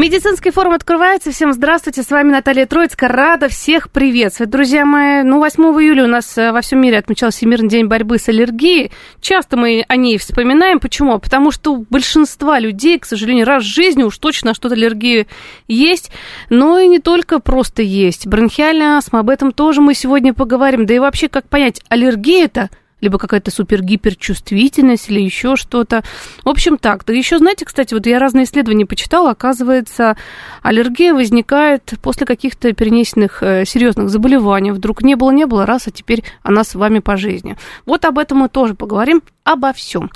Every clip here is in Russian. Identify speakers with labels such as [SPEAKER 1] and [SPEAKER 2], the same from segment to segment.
[SPEAKER 1] Медицинский форум открывается. Всем здравствуйте. С вами Наталья Троицкая. Рада всех приветствовать. Друзья мои, ну, 8 июля у нас э, во всем мире отмечался Всемирный день борьбы с аллергией. Часто мы о ней вспоминаем. Почему? Потому что у большинства людей, к сожалению, раз в жизни уж точно что-то аллергия есть. Но и не только просто есть. Бронхиальная астма, об этом тоже мы сегодня поговорим. Да и вообще, как понять, аллергия это либо какая-то супер-гиперчувствительность или еще что-то. В общем, так. Да еще, знаете, кстати, вот я разные исследования почитала, оказывается, аллергия возникает после каких-то перенесенных э, серьезных заболеваний. Вдруг не было, не было, раз, а теперь она с вами по жизни. Вот об этом мы тоже поговорим, обо всем.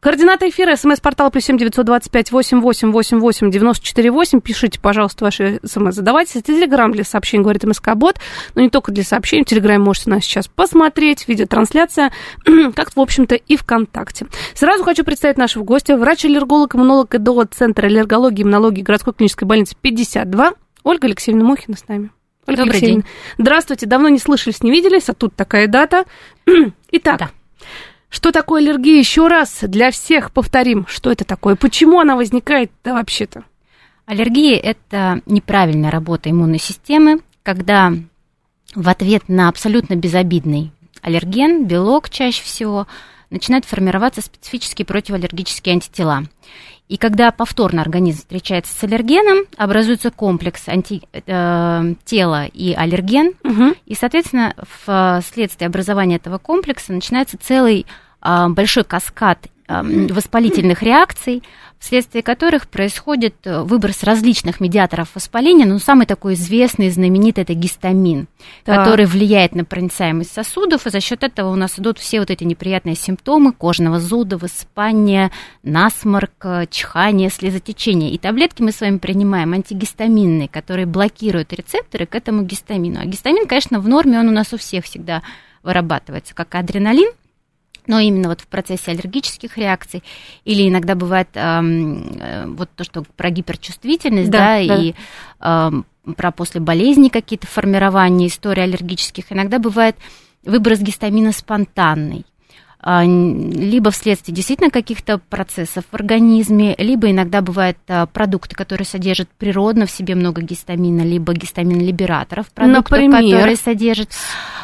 [SPEAKER 1] Координаты эфира, смс-портал плюс семь девятьсот двадцать пять восемь восемь восемь восемь девяносто четыре восемь. Пишите, пожалуйста, ваши смс. Задавайте. Телеграм для сообщений, говорит МСК Бот. Но не только для сообщений. В Телеграме можете нас сейчас посмотреть. Видеотрансляция. как, в общем-то, и ВКонтакте. Сразу хочу представить нашего гостя. Врач-аллерголог, иммунолог ИДО Центра аллергологии и иммунологии городской клинической больницы 52. Ольга Алексеевна Мухина с нами. Ольга
[SPEAKER 2] Добрый
[SPEAKER 1] Алексеевна.
[SPEAKER 2] день.
[SPEAKER 1] Здравствуйте. Давно не слышались, не виделись, а тут такая дата. Итак,
[SPEAKER 2] Да.
[SPEAKER 1] Что такое аллергия? Еще раз для всех повторим, что это такое, почему она возникает да, вообще-то.
[SPEAKER 2] Аллергия – это неправильная работа иммунной системы, когда в ответ на абсолютно безобидный аллерген, белок чаще всего, начинают формироваться специфические противоаллергические антитела. И когда повторно организм встречается с аллергеном, образуется комплекс анти, э, тела и аллерген,
[SPEAKER 1] Мгм.
[SPEAKER 2] и, соответственно, вследствие образования этого комплекса начинается целый а, большой каскад м, воспалительных реакций, вследствие которых происходит э, выброс различных медиаторов воспаления, но самый такой известный знаменитый это гистамин,
[SPEAKER 1] Так.
[SPEAKER 2] который влияет на проницаемость сосудов, и за счет этого у нас идут все вот эти неприятные симптомы кожного зуда, высыпания, насморк, э, чихание, слезотечение. И таблетки мы с вами принимаем антигистаминные, которые блокируют рецепторы к этому гистамину. А гистамин, конечно, в норме, он у нас у всех всегда вырабатывается, как адреналин, но именно вот в процессе аллергических реакций, или иногда бывает эм, э, вот то, что про гиперчувствительность,
[SPEAKER 1] Да,
[SPEAKER 2] да,
[SPEAKER 1] да.
[SPEAKER 2] и эм, про после болезни какие-то формирования истории аллергических, иногда бывает выброс гистамина спонтанный либо вследствие действительно каких-то процессов в организме, либо иногда бывают а, продукты, которые содержат природно в себе много гистамина, либо гистамин-либераторов, продуктов,
[SPEAKER 1] Например?
[SPEAKER 2] которые содержат...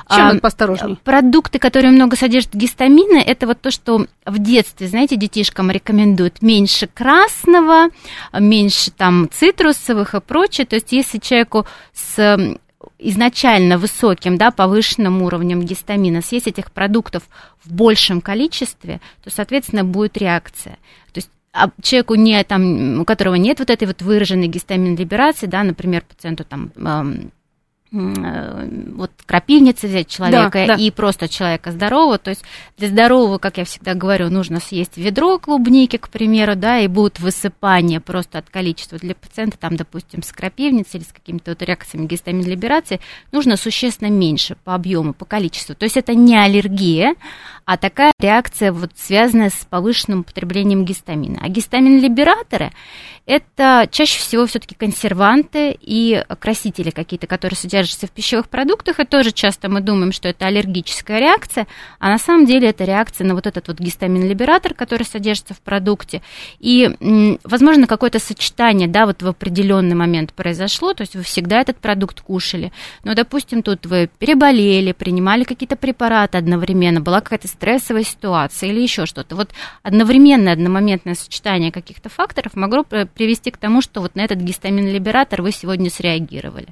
[SPEAKER 1] Чем
[SPEAKER 2] а,
[SPEAKER 1] поосторожней?
[SPEAKER 2] Продукты, которые много содержат гистамина, это вот то, что в детстве, знаете, детишкам рекомендуют меньше красного, меньше там цитрусовых и прочее. То есть если человеку с изначально высоким, да, повышенным уровнем гистамина съесть этих продуктов в большем количестве, то, соответственно, будет реакция. То есть а человеку, не, там, у которого нет вот этой вот выраженной гистамин либерации, да, например, пациенту там эм, вот крапивница взять человека
[SPEAKER 1] да.
[SPEAKER 2] и просто человека здорового, то есть для здорового, как я всегда говорю, нужно съесть ведро клубники, к примеру, да, и будут высыпания просто от количества. Для пациента, там, допустим, с крапивницей или с какими-то вот реакциями гистамин либерации нужно существенно меньше по объему, по количеству. То есть это не аллергия, а такая реакция, вот, связанная с повышенным употреблением гистамина. А гистамин-либераторы – это чаще всего все-таки консерванты и красители какие-то, которые содержатся в пищевых продуктах, и тоже часто мы думаем, что это аллергическая реакция, а на самом деле это реакция на вот этот вот гистамин-либератор, который содержится в продукте, и, возможно, какое-то сочетание, да, вот в определенный момент произошло, то есть вы всегда этот продукт кушали, но, допустим, тут вы переболели, принимали какие-то препараты одновременно, была какая-то стрессовая ситуация или еще что-то. Вот одновременное, одномоментное сочетание каких-то факторов могло привести к тому, что вот на этот гистамин-либератор вы сегодня среагировали.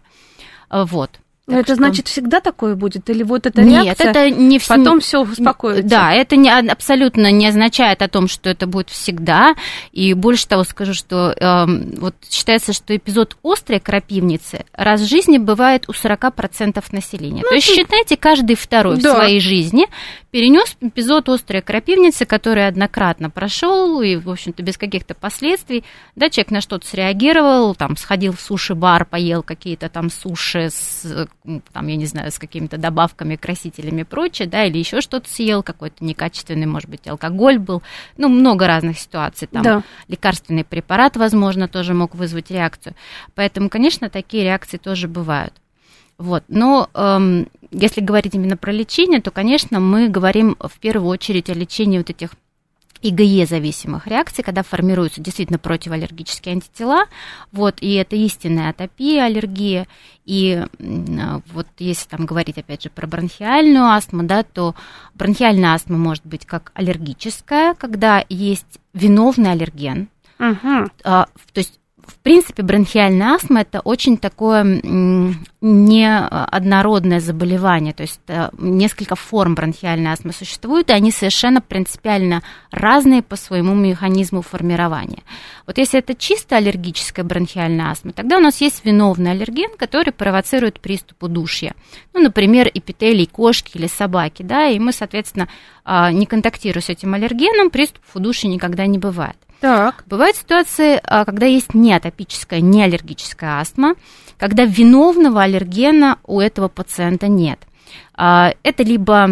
[SPEAKER 2] А, Вот.
[SPEAKER 1] Так это что... значит всегда такое будет? Или вот
[SPEAKER 2] Нет,
[SPEAKER 1] реакция,
[SPEAKER 2] это не
[SPEAKER 1] в... потом все успокоится?
[SPEAKER 2] Да, это не, абсолютно не означает о том, что это будет всегда. И больше того скажу, что э, вот считается, что эпизод острой крапивницы раз в жизни бывает у 40% населения. Ну, То есть, ты... считайте, каждый второй да. в своей жизни перенес эпизод острой крапивницы, который однократно прошел и, в общем-то, без каких-то последствий. Да, человек на что-то среагировал, там, сходил в суши-бар, поел какие-то там суши с там, я не знаю, с какими-то добавками, красителями и прочее, да, или еще что-то съел, какой-то некачественный, может быть, алкоголь был, ну, много разных ситуаций, там, да. лекарственный препарат, возможно, тоже мог вызвать реакцию, поэтому, конечно, такие реакции тоже бывают. Вот. Но эм, если говорить именно про лечение, то, конечно, мы говорим в первую очередь о лечении вот этих ИГЕ-зависимых реакций, когда формируются действительно противоаллергические антитела, вот, и это истинная атопия, аллергия, и вот если там говорить, опять же, про бронхиальную астму, да, то бронхиальная астма может быть как аллергическая, когда есть виновный аллерген, uh-huh. а, то есть в принципе, бронхиальная астма это очень такое неоднородное заболевание, то есть э, несколько форм бронхиальной астмы существуют, и они совершенно принципиально разные по своему механизму формирования. Вот если это чисто аллергическая бронхиальная астма, тогда у нас есть виновный аллерген, который провоцирует приступ удушья. Ну, например, эпителий кошки или собаки, да, и мы, соответственно, а, не контактируя с этим аллергеном, приступов удушья никогда не бывает.
[SPEAKER 1] Так.
[SPEAKER 2] Бывают ситуации, а, когда есть неатопическая, неаллергическая астма, когда виновного аллергена у этого пациента нет. А, это либо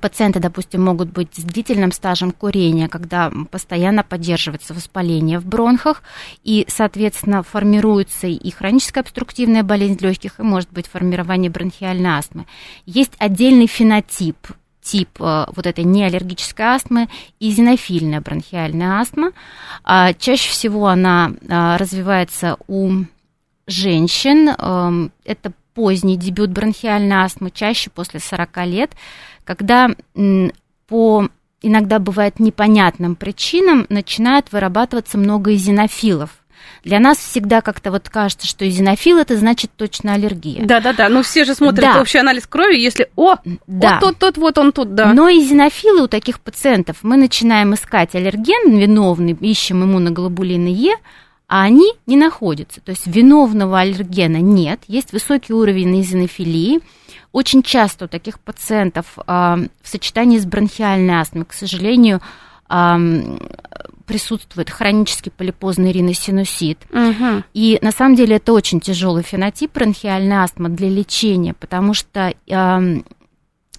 [SPEAKER 2] пациенты, допустим, могут быть с длительным стажем курения, когда постоянно поддерживается воспаление в бронхах, и, соответственно, формируется и хроническая обструктивная болезнь легких, и может быть формирование бронхиальной астмы. Есть отдельный фенотип тип э, вот этой неаллергической астмы и зенофильная бронхиальная астма. А, чаще всего она а, развивается у женщин. Эм, это поздний дебют бронхиальной астмы, чаще после 40 лет, когда по иногда бывает непонятным причинам начинает вырабатываться много изинофилов для нас всегда как-то вот кажется, что изинофил это значит точно аллергия.
[SPEAKER 1] Да-да-да, ну все же смотрят да. общий анализ крови, если, о, да. вот тот, тот, вот он тут, да.
[SPEAKER 2] Но изинофилы у таких пациентов, мы начинаем искать аллерген виновный, ищем иммуноглобулины Е, а они не находятся. То есть виновного аллергена нет, есть высокий уровень изинофилии. Очень часто у таких пациентов э, в сочетании с бронхиальной астмой, к сожалению, присутствует хронический полипозный риносинусит. Угу. И на самом деле это очень тяжелый фенотип бронхиальной астмы для лечения, потому что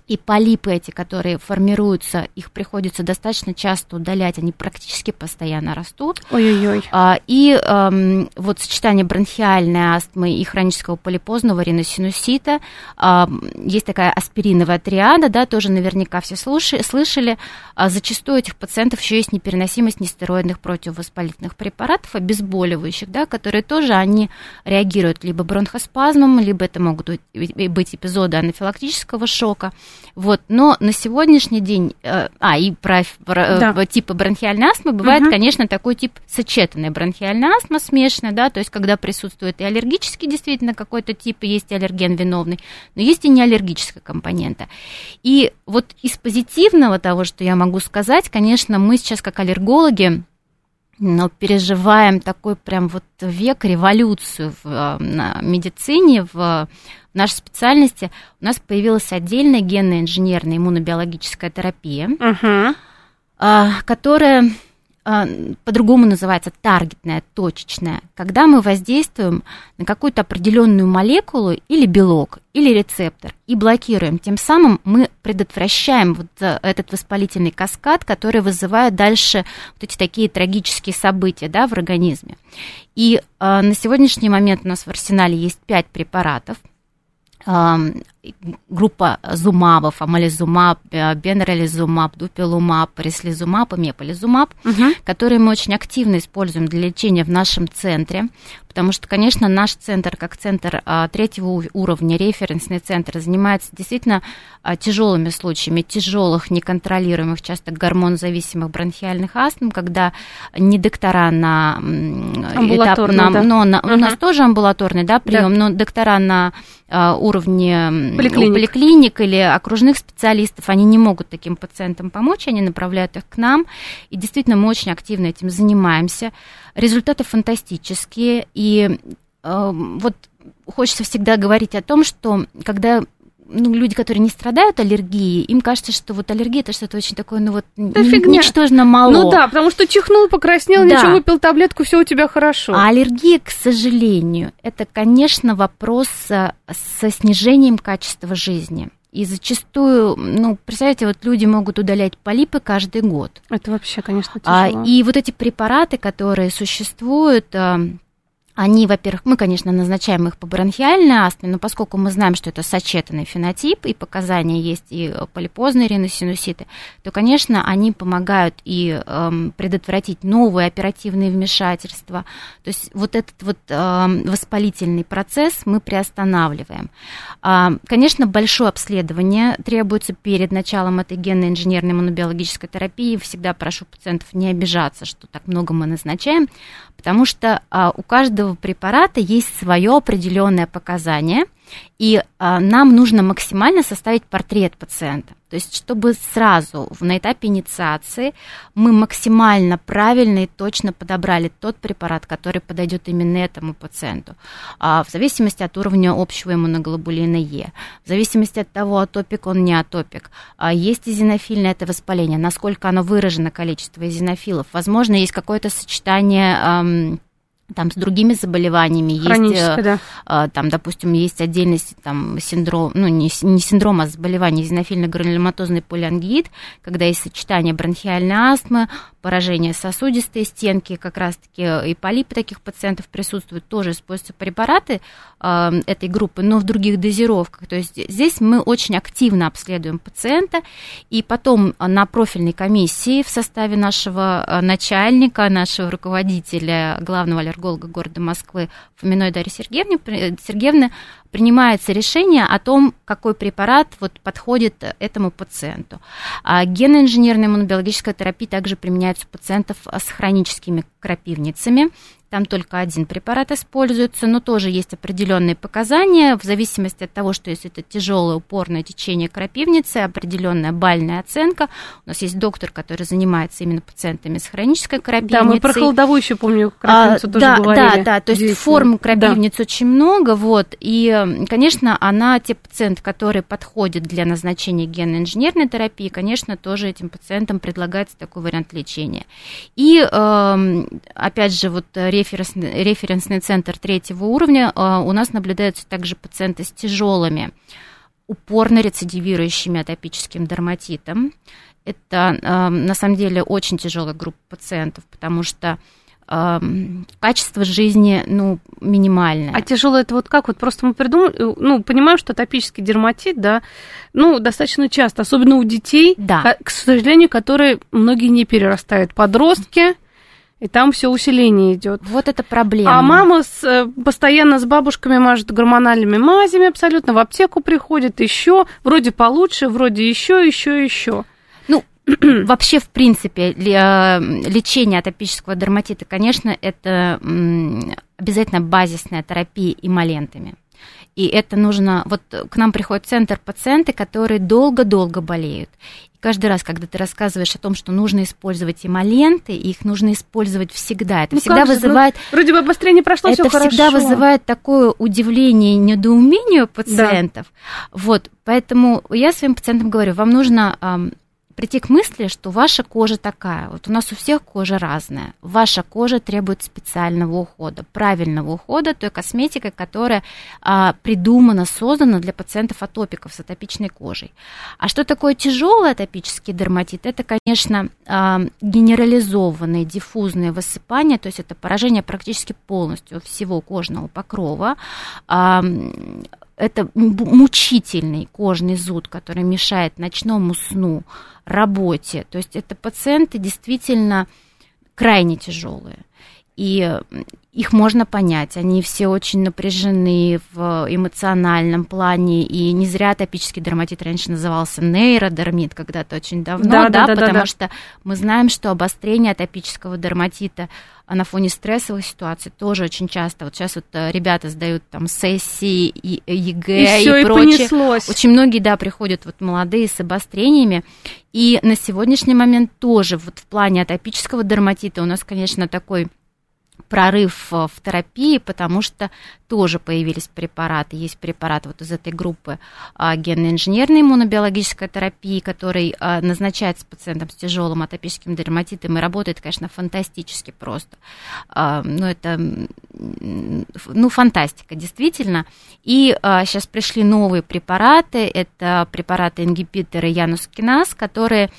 [SPEAKER 2] и полипы эти, которые формируются, их приходится достаточно часто удалять, они практически постоянно растут.
[SPEAKER 1] Ой-ой-ой.
[SPEAKER 2] А, и а, вот сочетание бронхиальной астмы и хронического полипозного риносинусита, а, есть такая аспириновая триада, да, тоже наверняка все слушали, слышали. А, зачастую у этих пациентов еще есть непереносимость нестероидных противовоспалительных препаратов, обезболивающих, да, которые тоже они реагируют либо бронхоспазмом, либо это могут быть эпизоды анафилактического шока. Вот, но на сегодняшний день, э, а, и про, про да. Э, типы бронхиальной астмы бывает, угу. конечно, такой тип сочетанной бронхиальной астмы смешанная, да, то есть когда присутствует и аллергический действительно какой-то тип, и есть аллерген виновный, но есть и неаллергическая компонента. И вот из позитивного того, что я могу сказать, конечно, мы сейчас как аллергологи, но переживаем такой прям вот век революцию в э, медицине, в нашей специальности у нас появилась отдельная генно-инженерная иммунобиологическая терапия, uh-huh. которая по-другому называется таргетная, точечная, когда мы воздействуем на какую-то определенную молекулу или белок, или рецептор и блокируем. Тем самым мы предотвращаем вот э, этот воспалительный каскад, который вызывает дальше вот эти такие трагические события да, в организме. И э, на сегодняшний момент у нас в арсенале есть пять препаратов – группа зумабов, амализумаб, бенролизумаб, дупилумаб, реслизумаб и меполизумаб, угу. которые мы очень активно используем для лечения в нашем центре, потому что, конечно, наш центр, как центр а, третьего уровня, референсный центр, занимается действительно а, тяжелыми случаями, тяжелых, неконтролируемых, часто гормонзависимых бронхиальных астм, когда не доктора на этап, на,
[SPEAKER 1] да.
[SPEAKER 2] но на, угу. у нас тоже амбулаторный да, прием, да. но доктора на а, уровне поликлиник. поликлиник или окружных специалистов, они не могут таким пациентам помочь, они направляют их к нам, и действительно мы очень активно этим занимаемся. Результаты фантастические, и э, вот хочется всегда говорить о том, что когда ну, люди, которые не страдают аллергией, им кажется, что вот аллергия это что-то очень такое, ну вот да ничтожно мало.
[SPEAKER 1] Ну да, потому что чихнул, покраснел, да. ничего, выпил таблетку, все у тебя хорошо.
[SPEAKER 2] А аллергия, к сожалению, это, конечно, вопрос со снижением качества жизни. И зачастую, ну, представляете, вот люди могут удалять полипы каждый год.
[SPEAKER 1] Это вообще, конечно, а,
[SPEAKER 2] тяжело. А, и вот эти препараты, которые существуют, а, они, во-первых, мы, конечно, назначаем их по бронхиальной астме, но поскольку мы знаем, что это сочетанный фенотип, и показания есть и полипозные риносинуситы, то, конечно, они помогают и эм, предотвратить новые оперативные вмешательства. То есть вот этот вот эм, воспалительный процесс мы приостанавливаем. Э, конечно, большое обследование требуется перед началом этой генно-инженерной иммунобиологической терапии. Всегда прошу пациентов не обижаться, что так много мы назначаем, потому что э, у каждого препарата есть свое определенное показание, и а, нам нужно максимально составить портрет пациента. То есть, чтобы сразу на этапе инициации мы максимально правильно и точно подобрали тот препарат, который подойдет именно этому пациенту. А, в зависимости от уровня общего иммуноглобулина Е, в зависимости от того, атопик он не атопик, а, есть эзинофильное это воспаление, насколько оно выражено количество эзинофилов. Возможно, есть какое-то сочетание там с другими заболеваниями есть, э, да. А, там, допустим, есть отдельность там синдром, ну не, не синдром, а заболевание эзинофильно-гранулематозный полиангит, когда есть сочетание бронхиальной астмы, поражение сосудистой стенки, как раз-таки э, и полипы таких пациентов присутствуют, тоже используются препараты э, этой группы, но в других дозировках. То есть здесь мы очень активно обследуем пациента, и потом на профильной комиссии в составе нашего э, начальника, нашего руководителя, главного аллерголога города Москвы Фоминой Дарьи Сергеевны, Сергеевны принимается решение о том, какой препарат вот подходит этому пациенту. А геноинженерная иммунобиологическая терапия также применяется у пациентов с хроническими крапивницами. Там только один препарат используется, но тоже есть определенные показания в зависимости от того, что если это тяжелое упорное течение крапивницы, определенная бальная оценка. У нас есть доктор, который занимается именно пациентами с хронической крапивницей.
[SPEAKER 1] Да, мы про холодовую еще помню крапивницу а, тоже
[SPEAKER 2] да,
[SPEAKER 1] говорили.
[SPEAKER 2] Да, да, то есть форм крапивниц да. очень много, вот, и, конечно, она, те пациенты, которые подходят для назначения генно-инженерной терапии, конечно, тоже этим пациентам предлагается такой вариант лечения. И, эм, опять же, вот референсный, референсный центр третьего уровня, а, у нас наблюдаются также пациенты с тяжелыми, упорно рецидивирующими атопическим дерматитом. Это а, на самом деле очень тяжелая группа пациентов, потому что качество жизни, ну, минимальное.
[SPEAKER 1] А тяжело это вот как? Вот просто мы придумали, ну, понимаем, что атопический дерматит, да, ну, достаточно часто, особенно у детей,
[SPEAKER 2] да.
[SPEAKER 1] к сожалению, которые многие не перерастают. Подростки, и там все усиление идет.
[SPEAKER 2] Вот это проблема.
[SPEAKER 1] А мама с, э, постоянно с бабушками мажет гормональными мазями абсолютно, в аптеку приходит еще, вроде получше, вроде еще, еще, еще.
[SPEAKER 2] Ну, вообще, в принципе, э, лечение атопического дерматита, конечно, это обязательно базисная терапия эмолентами. И это нужно... Вот к нам приходит центр пациенты, которые долго-долго болеют каждый раз, когда ты рассказываешь о том, что нужно использовать эмоленты, их нужно использовать всегда. Это ну всегда же, вызывает...
[SPEAKER 1] Ну, вроде бы обострение прошло,
[SPEAKER 2] Это
[SPEAKER 1] всегда
[SPEAKER 2] хорошо. вызывает такое удивление и недоумение у пациентов. Да. Вот, поэтому я своим пациентам говорю, вам нужно прийти к мысли, что ваша кожа такая. Вот у нас у всех кожа разная. Ваша кожа требует специального ухода, правильного ухода той косметикой, которая а, придумана, создана для пациентов-атопиков с атопичной кожей. А что такое тяжелый атопический дерматит? Это, конечно, а, генерализованные диффузные высыпания, то есть это поражение практически полностью всего кожного покрова. А, это мучительный кожный зуд, который мешает ночному сну, работе. То есть это пациенты действительно крайне тяжелые. И их можно понять, они все очень напряжены в эмоциональном плане, и не зря атопический дерматит раньше назывался нейродермит когда-то очень давно, да, да, да, потому да, да. что мы знаем, что обострение атопического дерматита на фоне стрессовых ситуаций тоже очень часто. Вот сейчас вот э, ребята сдают там сессии и э, ЕГЭ и, и, и прочее. Понеслось. Очень многие, да, приходят вот молодые с обострениями, и на сегодняшний момент тоже вот в плане атопического дерматита у нас, конечно, такой прорыв в терапии, потому что тоже появились препараты. Есть препарат вот из этой группы а, генно-инженерной иммунобиологической терапии, который а, назначается пациентам с тяжелым атопическим дерматитом и работает, конечно, фантастически просто. А, ну, это, ну, фантастика, действительно. И сейчас пришли новые препараты. Это препараты-ингибиторы янускиназ, которые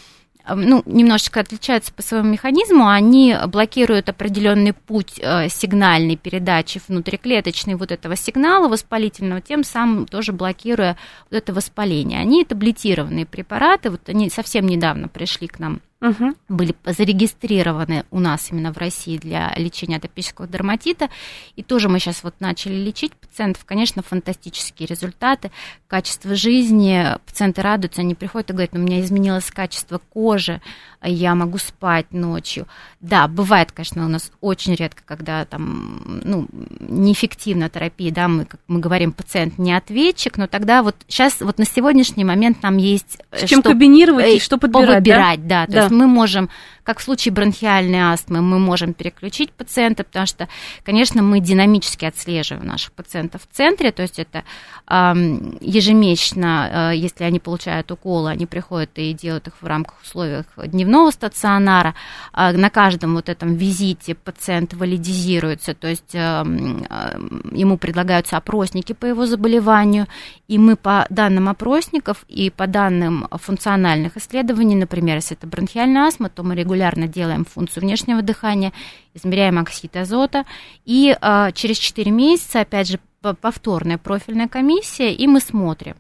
[SPEAKER 2] ну, немножечко отличаются по своему механизму, они блокируют определенный путь э, сигнальной передачи внутриклеточной вот этого сигнала воспалительного, тем самым тоже блокируя вот это воспаление. Они таблетированные препараты, вот они совсем недавно пришли к нам угу. были зарегистрированы у нас именно в России для лечения атопического дерматита. И тоже мы сейчас вот начали лечить пациентов. Конечно, фантастические результаты, качество жизни. Пациенты радуются, они приходят и говорят, у меня изменилось качество кожи, я могу спать ночью. Да, бывает, конечно, у нас очень редко, когда там, ну, неэффективна терапия, да, мы, как мы говорим, пациент не ответчик, но тогда вот сейчас, вот на сегодняшний момент нам есть...
[SPEAKER 1] С чем что, комбинировать и что подбирать,
[SPEAKER 2] подбирать да? да? То да. есть мы можем как в случае бронхиальной астмы, мы можем переключить пациента, потому что, конечно, мы динамически отслеживаем наших пациентов в центре, то есть это ежемесячно, э, если они получают уколы, они приходят и делают их в рамках условиях дневного стационара. А на каждом вот этом визите пациент валидизируется, то есть ему предлагаются опросники по его заболеванию, и мы по данным опросников и по данным функциональных исследований, например, если это бронхиальная астма, то мы регулярно делаем функцию внешнего дыхания, измеряем оксид азота, и э, через 4 месяца, опять же, повторная профильная комиссия, и мы смотрим,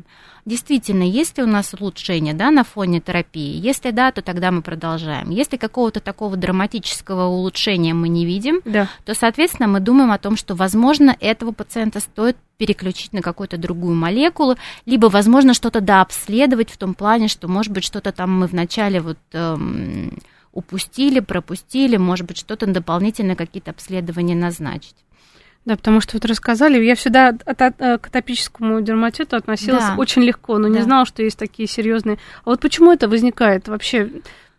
[SPEAKER 2] действительно, есть ли у нас улучшение да, на фоне терапии. Если да, то тогда мы продолжаем. Если какого-то такого драматического улучшения мы не видим, да. то, соответственно, мы думаем о том, что, возможно, этого пациента стоит переключить на какую-то другую молекулу, либо, возможно, что-то дообследовать в том плане, что, может быть, что-то там мы вначале вот... Эм, упустили, пропустили, может быть, что-то дополнительно, какие-то обследования назначить.
[SPEAKER 1] Да, потому что вот рассказали, я всегда от, от, э, к атопическому дерматиту относилась да. очень легко, но да. не знала, что есть такие серьезные. А вот почему это возникает вообще?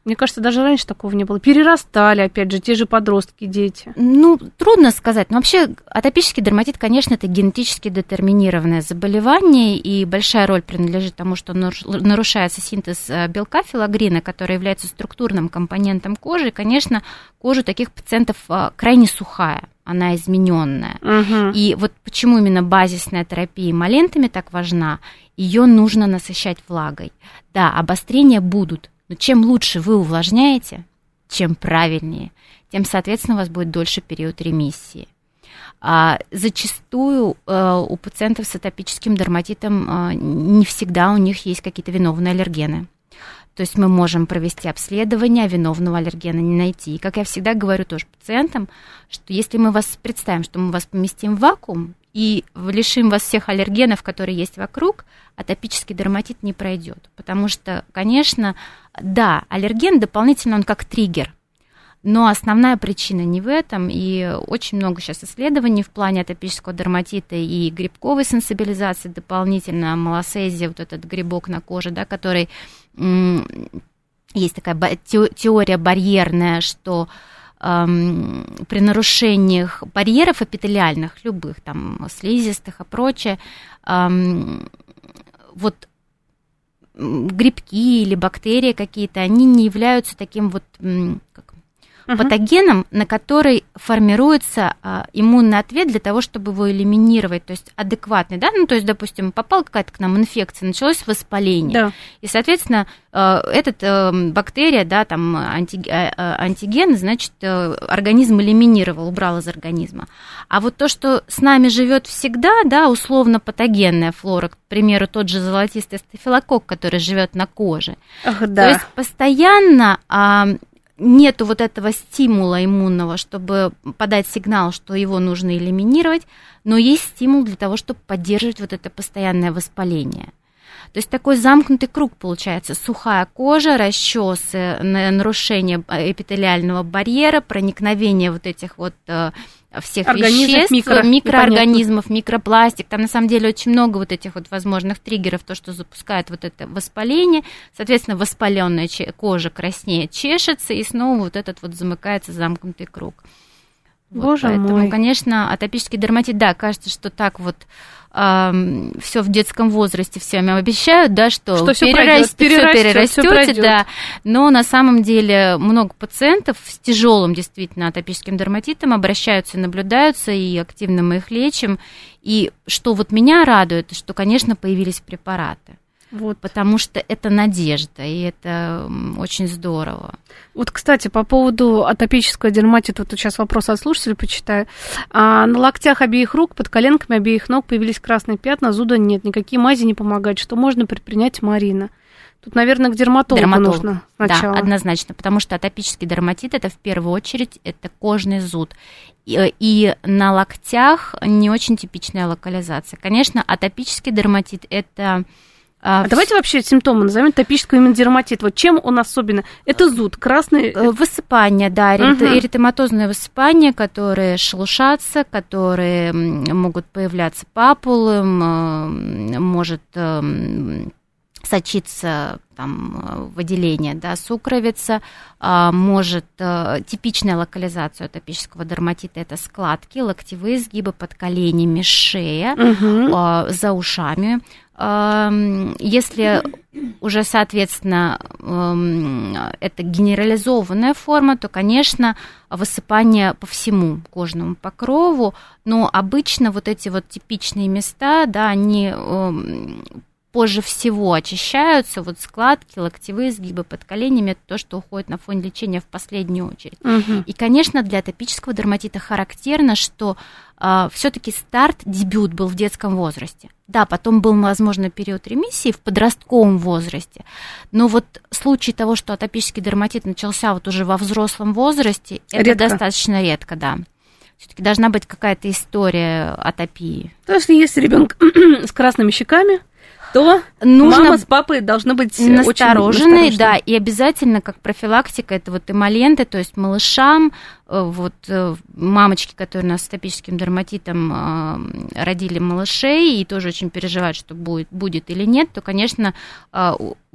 [SPEAKER 1] Мне кажется, даже раньше такого не было. Перерастали, опять же, те же подростки, дети.
[SPEAKER 2] Ну, трудно сказать. Но вообще атопический дерматит, конечно, это генетически детерминированное заболевание, и большая роль принадлежит тому, что нарушается синтез э, белка филогрина, который является структурным компонентом кожи. И, конечно, кожа таких пациентов э, крайне сухая она измененная. Угу. И вот почему именно базисная терапия малентами так важна, ее нужно насыщать влагой. Да, обострения будут, но чем лучше вы увлажняете, чем правильнее, тем, соответственно, у вас будет дольше период ремиссии. А, зачастую а, у пациентов с атопическим дерматитом а, не всегда у них есть какие-то виновные аллергены. То есть мы можем провести обследование, а виновного аллергена не найти. И как я всегда говорю тоже пациентам, что если мы вас представим, что мы вас поместим в вакуум и лишим вас всех аллергенов, которые есть вокруг, атопический дерматит не пройдет. Потому что, конечно, да, аллерген дополнительно он как триггер. Но основная причина не в этом, и очень много сейчас исследований в плане атопического дерматита и грибковой сенсибилизации дополнительно, малосезия, вот этот грибок на коже, да, который есть такая теория барьерная, что при нарушениях барьеров эпителиальных, любых, там, слизистых и прочее, вот грибки или бактерии какие-то, они не являются таким вот как, угу. патогеном, на который формируется а, иммунный ответ для того, чтобы его элиминировать, то есть адекватный, да, ну, то есть, допустим, попала какая-то к нам инфекция, началось воспаление, да. и, соответственно, э, этот э, бактерия, да, там, анти, э, антиген, значит, организм элиминировал, убрал из организма. А вот то, что с нами живет всегда, да, условно патогенная флора, к примеру, тот же золотистый стафилококк, который живет на коже. Ах, да. То есть постоянно а, нету вот этого стимула иммунного, чтобы подать сигнал, что его нужно элиминировать, но есть стимул для того, чтобы поддерживать вот это постоянное воспаление. То есть такой замкнутый круг получается. Сухая кожа, расчесы, нарушение эпителиального барьера, проникновение вот этих вот э, всех Организм, веществ, микро, микроорганизмов, микропластик. Там на самом деле очень много вот этих вот возможных триггеров, то, что запускает вот это воспаление. Соответственно, воспаленная кожа краснеет, чешется, и снова вот этот вот замыкается замкнутый круг. Боже вот, поэтому, мой. конечно, атопический дерматит, да, кажется, что так вот э, все в детском возрасте всем обещают, да, что, что все перерастет, перерастет, перерастете, да, но на самом деле много пациентов с тяжелым действительно атопическим дерматитом обращаются, наблюдаются, и активно мы их лечим. И что вот меня радует, что, конечно, появились препараты. Вот. Потому что это надежда, и это очень здорово.
[SPEAKER 1] Вот, кстати, по поводу атопического дерматита, вот сейчас вопрос от слушателя почитаю. А, на локтях обеих рук, под коленками обеих ног появились красные пятна, зуда нет, никакие мази не помогают. Что можно предпринять, Марина? Тут, наверное, к дерматологу Дерматолог. нужно сначала.
[SPEAKER 2] Да, однозначно, потому что атопический дерматит это в первую очередь это кожный зуд. И, и на локтях не очень типичная локализация. Конечно, атопический дерматит это
[SPEAKER 1] а, а давайте вообще симптомы назовем топического именно дерматит. Вот чем он особенно? Это зуд, красный...
[SPEAKER 2] Э, высыпание, да, угу. эритематозное высыпание, которые шелушатся, которые могут появляться папулы, может эм, сочиться там, выделение да, сукровица, а, может э, типичная локализация атопического дерматита это складки, локтевые сгибы под коленями, шея, угу. за ушами, если уже, соответственно, это генерализованная форма, то, конечно, высыпание по всему кожному покрову, но обычно вот эти вот типичные места, да, они позже всего очищаются, вот складки, локтевые сгибы под коленями, это то, что уходит на фоне лечения в последнюю очередь. Угу. И, конечно, для атопического дерматита характерно, что э, все-таки старт, дебют был в детском возрасте. Да, потом был, возможно, период ремиссии в подростковом возрасте, но вот случай того, что атопический дерматит начался вот уже во взрослом возрасте, это редко. достаточно редко, да. Все-таки должна быть какая-то история атопии.
[SPEAKER 1] То есть, если ребенок с красными щеками, то нужно мама с папой должны быть
[SPEAKER 2] настороженные, да, и обязательно как профилактика это вот эмоленты, то есть малышам, э, вот э, мамочки, которые у нас с атопическим дерматитом э, родили малышей и тоже очень переживают, что будет, будет или нет, то, конечно,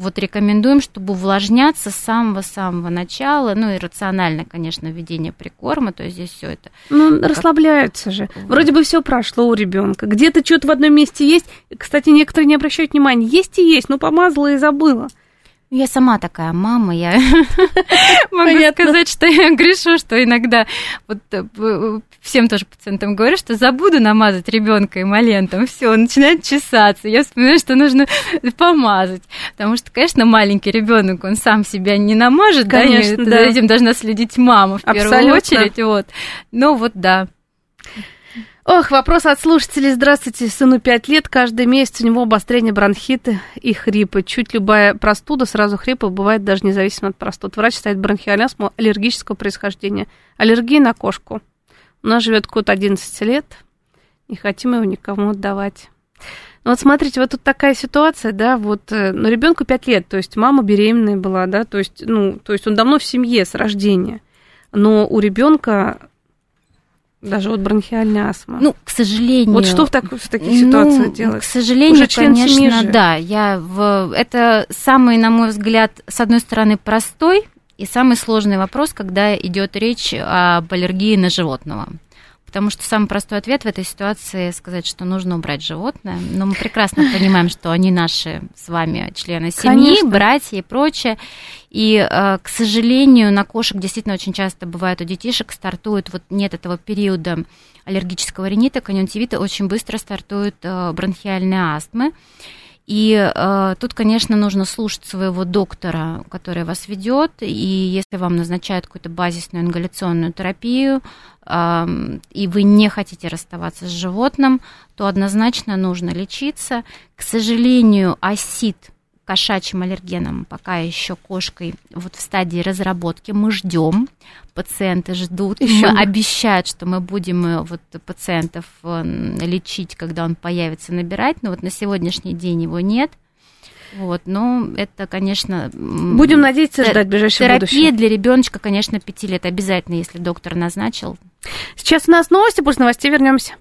[SPEAKER 2] вот рекомендуем, чтобы увлажняться с самого-самого начала, ну и рационально, конечно, введение прикорма, то есть здесь все это.
[SPEAKER 1] Ну, как... расслабляются же. Вроде бы все прошло у ребенка. Где-то что-то в одном месте есть. Кстати, некоторые не обращают внимания. Есть и есть, но помазала и забыла.
[SPEAKER 2] Я сама такая мама, я могу сказать, что я грешу, что иногда вот э, всем тоже пациентам говорю, что забуду намазать ребенка эмолентом, все, он начинает чесаться. Я вспоминаю, что нужно помазать, потому что, конечно, маленький ребенок, он сам себя не намажет, конечно, да, да. за этим должна следить мама в Абсолютно. первую очередь, вот. Ну вот, да.
[SPEAKER 1] Ох, вопрос от слушателей. Здравствуйте, сыну 5 лет. Каждый месяц у него обострение бронхиты и хрипы. Чуть любая простуда, сразу хрипы, бывает даже независимо от простуд. Врач ставит бронхиальный астму аллергического происхождения. Аллергия на кошку. У нас живет кот 11 лет. Не хотим его никому отдавать. Ну вот смотрите, вот тут такая ситуация, да, вот, э, ну, ребенку 5 лет, то есть мама беременная была, да, то есть, ну, то есть он давно в семье с рождения. Но у ребенка даже вот бронхиальная астма.
[SPEAKER 2] Ну, к сожалению.
[SPEAKER 1] Вот что в, так, в таких ситуациях ну, делать?
[SPEAKER 2] К сожалению, Уже конечно, да. Я в, это самый, на мой взгляд, с одной стороны, простой и самый сложный вопрос, когда идет речь об аллергии на животного Потому что самый простой ответ в этой ситуации сказать, что нужно убрать животное. Но мы прекрасно понимаем, что они наши с вами члены семьи, Конечно. братья и прочее. И, э, к сожалению, на кошек действительно очень часто бывает у детишек стартует, вот нет этого периода аллергического ринита, конъюнктивита, очень быстро стартуют э, бронхиальные астмы. И э, тут, конечно, нужно слушать своего доктора, который вас ведет. И если вам назначают какую-то базисную ингаляционную терапию, э, и вы не хотите расставаться с животным, то однозначно нужно лечиться. К сожалению, осид кошачьим аллергеном, пока еще кошкой вот в стадии разработки. Мы ждем, пациенты ждут, еще мы обещают, что мы будем э, вот пациентов лечить, когда он появится, набирать, но вот на сегодняшний день его нет. Вот, но это, конечно...
[SPEAKER 1] Будем надеяться ждать ближайшее
[SPEAKER 2] терапия. Терапия для ребеночка, конечно, 5 лет обязательно, если доктор назначил.
[SPEAKER 1] Сейчас у нас новости, после новостей вернемся.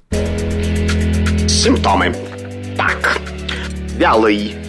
[SPEAKER 3] Симптомы. Так, вялый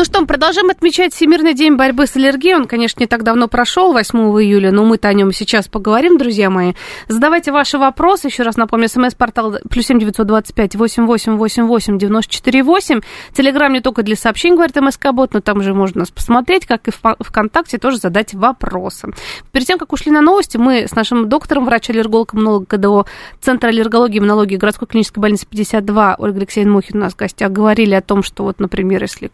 [SPEAKER 1] Ну что, мы продолжаем отмечать Всемирный день борьбы с аллергией. Он, конечно, не так давно прошел, 8 июля, но мы-то о нем сейчас поговорим, друзья мои. Задавайте ваши вопросы. Еще раз напомню, смс-портал плюс семь девятьсот двадцать пять восемь восемь восемь восемь девяносто четыре восемь. Телеграмм не только для сообщений, говорит МСК-бот, но там же можно нас посмотреть, как и в ВКонтакте тоже задать вопросы. Перед тем, как ушли на новости, мы с нашим доктором, врач-аллерголог-иммунолог КДО Центра аллергологии и иммунологии городской клинической больницы 52 Ольга Алексеевна Мухин у нас в гостях говорили о том, что вот, например, если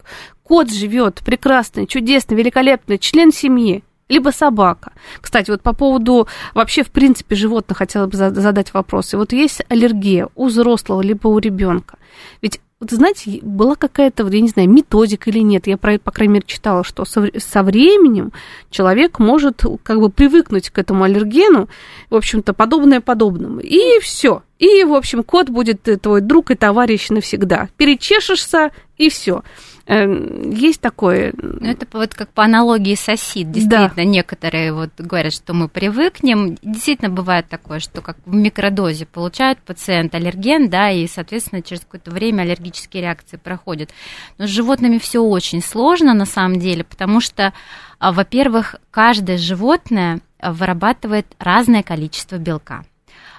[SPEAKER 1] кот живет прекрасный, чудесный, великолепный, член семьи, либо собака. Кстати, вот по поводу вообще, в принципе, животных хотела бы задать вопрос. И вот есть аллергия у взрослого, либо у ребенка. Ведь вот знаете, была какая-то, я не знаю, методика или нет, я, про, по крайней мере, читала, что со, временем человек может как бы привыкнуть к этому аллергену, в общем-то, подобное подобному. И все. И, в общем, кот будет твой друг и товарищ навсегда. Перечешешься, и все. Эм, есть такое.
[SPEAKER 2] Ну, это вот как по аналогии сосид. Действительно, да. некоторые вот говорят, что мы привыкнем. Действительно, бывает такое, что как в микродозе получают пациент аллерген, да, и, соответственно, через какое-то время аллергические реакции проходят. Но с животными все очень сложно на самом деле, потому что, а, во-первых, каждое животное вырабатывает разное количество белка,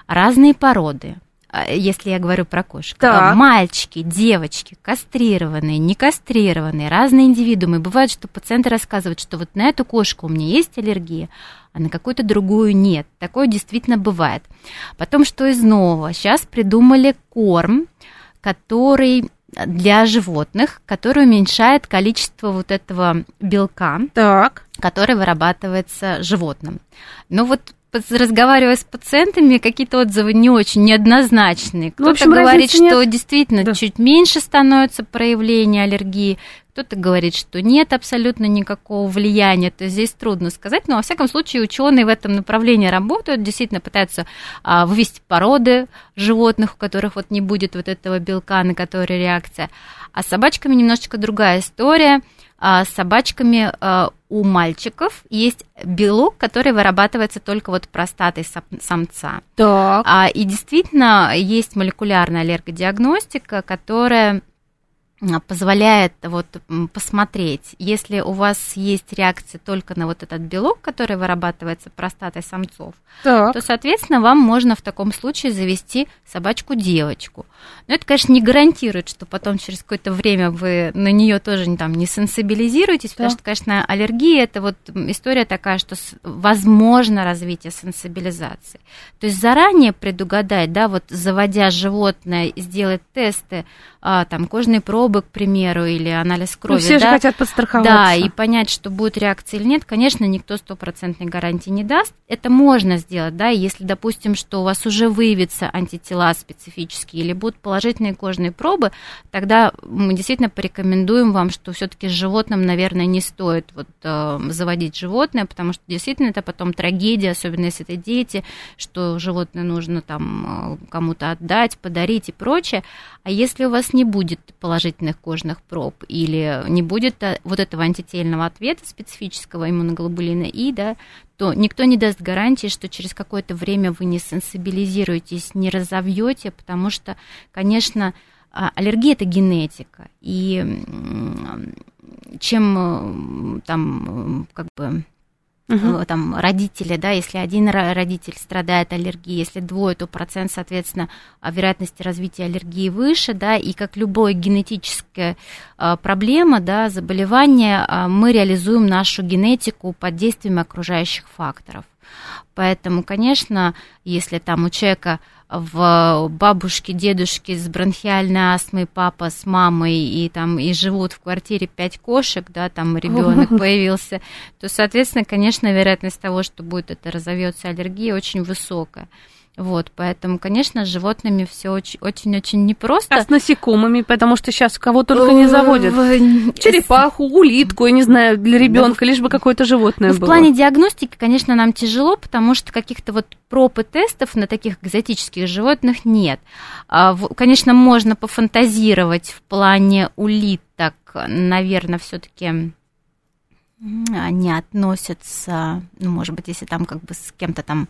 [SPEAKER 2] разные породы, а, если я говорю про кошек. Так. Мальчики, девочки, кастрированные, не кастрированные, разные индивидуумы. Бывает, что пациенты рассказывают, что вот на эту кошку у меня есть аллергия, а на какую-то другую нет. Такое действительно бывает. Потом, что из нового? Сейчас придумали корм, который для животных, который уменьшает количество вот этого белка, так. который вырабатывается животным. Но вот разговаривая с пациентами, какие-то отзывы не очень неоднозначные. Кто-то общем, говорит, что нет. действительно да. чуть меньше становится проявление аллергии, кто-то говорит, что нет абсолютно никакого влияния, то здесь трудно сказать, но во всяком случае ученые в этом направлении работают, действительно пытаются а, вывести породы животных, у которых вот не будет вот этого белка, на который реакция. А с собачками немножечко другая история – а, с собачками а, у мальчиков есть белок, который вырабатывается только вот простатой самца. Так. А, и действительно есть молекулярная аллергодиагностика, которая позволяет вот посмотреть, если у вас есть реакция только на вот этот белок, который вырабатывается простатой самцов, так. то, соответственно, вам можно в таком случае завести собачку-девочку. Но это, конечно, не гарантирует, что потом через какое-то время вы на нее тоже там не сенсибилизируетесь, потому что, конечно, аллергия это вот история такая, что возможно развитие сенсибилизации. То есть заранее предугадать, да, вот заводя животное, сделать тесты, а, там кожные пробы, к примеру, или анализ ну, крови. Ну,
[SPEAKER 1] все
[SPEAKER 2] да?
[SPEAKER 1] же хотят подстраховаться.
[SPEAKER 2] Да, и понять, что будет реакция или нет, конечно, никто стопроцентной гарантии не даст. Это можно сделать, да, если, допустим, что у вас уже выявится антитела специфические или будут положительные кожные пробы, тогда мы действительно порекомендуем вам, что все-таки с животным, наверное, не стоит вот э, заводить животное, потому что действительно это потом трагедия, особенно если это дети, что животное нужно там э, кому-то отдать, подарить и прочее. А если у вас не будет положительных кожных проб или не будет э, вот этого антительного ответа специфического иммуноглобулина И, да, то никто не даст гарантии, что через какое-то время вы не сенсибилизируетесь, не разовьете, потому что, конечно, а, аллергия это генетика. И чем там как бы угу. там родители, да, если один родитель страдает аллергией, если двое, то процент, соответственно, вероятности развития аллергии выше, да, и как любая генетическая а, проблема, да, заболевание, а, мы реализуем нашу генетику под действием окружающих факторов. Поэтому, конечно, если там у человека в бабушке, дедушке с бронхиальной астмой, папа с мамой, и там и живут в квартире пять кошек, да, там ребенок появился, то, соответственно, конечно, вероятность того, что будет это разовьется аллергия, очень высокая. Вот, поэтому, конечно, с животными все очень-очень непросто.
[SPEAKER 1] А с насекомыми, потому что сейчас кого только не заводят. Черепаху, улитку, я не знаю, для ребенка, лишь бы какое-то животное было.
[SPEAKER 2] В плане диагностики, конечно, нам тяжело, потому что каких-то вот проб и тестов на таких экзотических животных нет. А, конечно, можно пофантазировать в плане улиток, наверное, все-таки они относятся, ну, может быть, если там как бы с кем-то там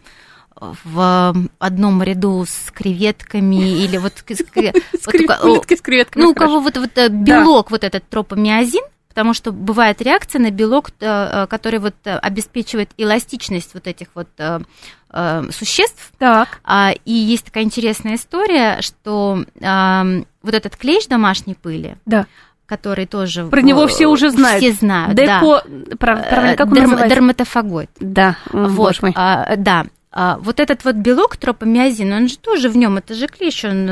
[SPEAKER 2] в одном ряду с креветками или вот...
[SPEAKER 1] Улитки с креветками.
[SPEAKER 2] Ну, у кого вот э, белок, вот этот тропомиозин, потому что бывает реакция на белок, э, который вот э, обеспечивает эластичность вот этих вот существ.
[SPEAKER 1] Так.
[SPEAKER 2] А, и есть такая интересная история, что вот этот клещ домашней пыли,
[SPEAKER 1] да
[SPEAKER 2] который тоже...
[SPEAKER 1] Про него все уже знают.
[SPEAKER 2] Все знают,
[SPEAKER 1] Деко... да. Правильно, как он
[SPEAKER 2] Дерм...
[SPEAKER 1] называется?
[SPEAKER 2] Дерматофагоид.
[SPEAKER 1] Да,
[SPEAKER 2] вот, а, да. А вот этот вот белок тропомиозин, он же тоже в нем, это же клещ, он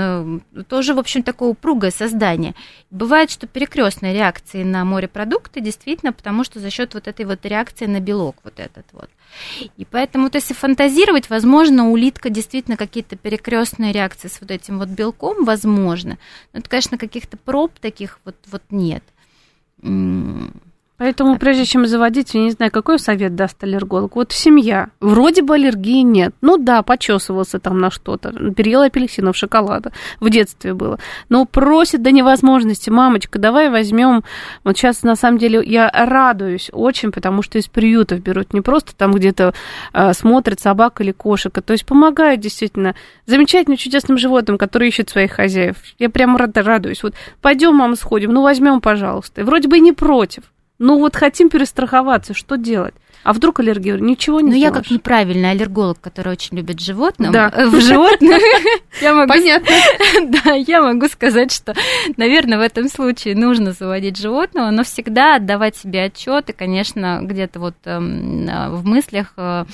[SPEAKER 2] э, тоже, в общем, такое упругое создание. Бывает, что перекрестные реакции на морепродукты, действительно, потому что за счет вот этой вот реакции на белок вот этот вот. И поэтому, вот если фантазировать, возможно, улитка действительно какие-то перекрестные реакции с вот этим вот белком, возможно. Но это, конечно, каких-то проб таких вот, вот нет.
[SPEAKER 1] Поэтому, прежде чем заводить, я не знаю, какой совет даст аллерголог. Вот семья, вроде бы аллергии нет. Ну да, почесывался там на что-то, переел апельсинов, шоколада. В детстве было. Но просит до невозможности, мамочка, давай возьмем. Вот сейчас, на самом деле, я радуюсь очень, потому что из приютов берут не просто там где-то э, смотрят собак или кошек, а то есть помогают действительно замечательным, чудесным животным, которые ищут своих хозяев. Я прямо радуюсь. Вот пойдем, мама, сходим, ну возьмем, пожалуйста. Вроде бы не против. Ну вот хотим перестраховаться, что делать? А вдруг аллергия? Ничего не
[SPEAKER 2] Ну,
[SPEAKER 1] я
[SPEAKER 2] как неправильный аллерголог, который очень любит животных,
[SPEAKER 1] да.
[SPEAKER 2] в животных.
[SPEAKER 1] Понятно.
[SPEAKER 2] Да, я могу сказать, что, наверное, в этом случае нужно заводить животного, но всегда отдавать себе отчет и, конечно, где-то вот эм, в мыслях э,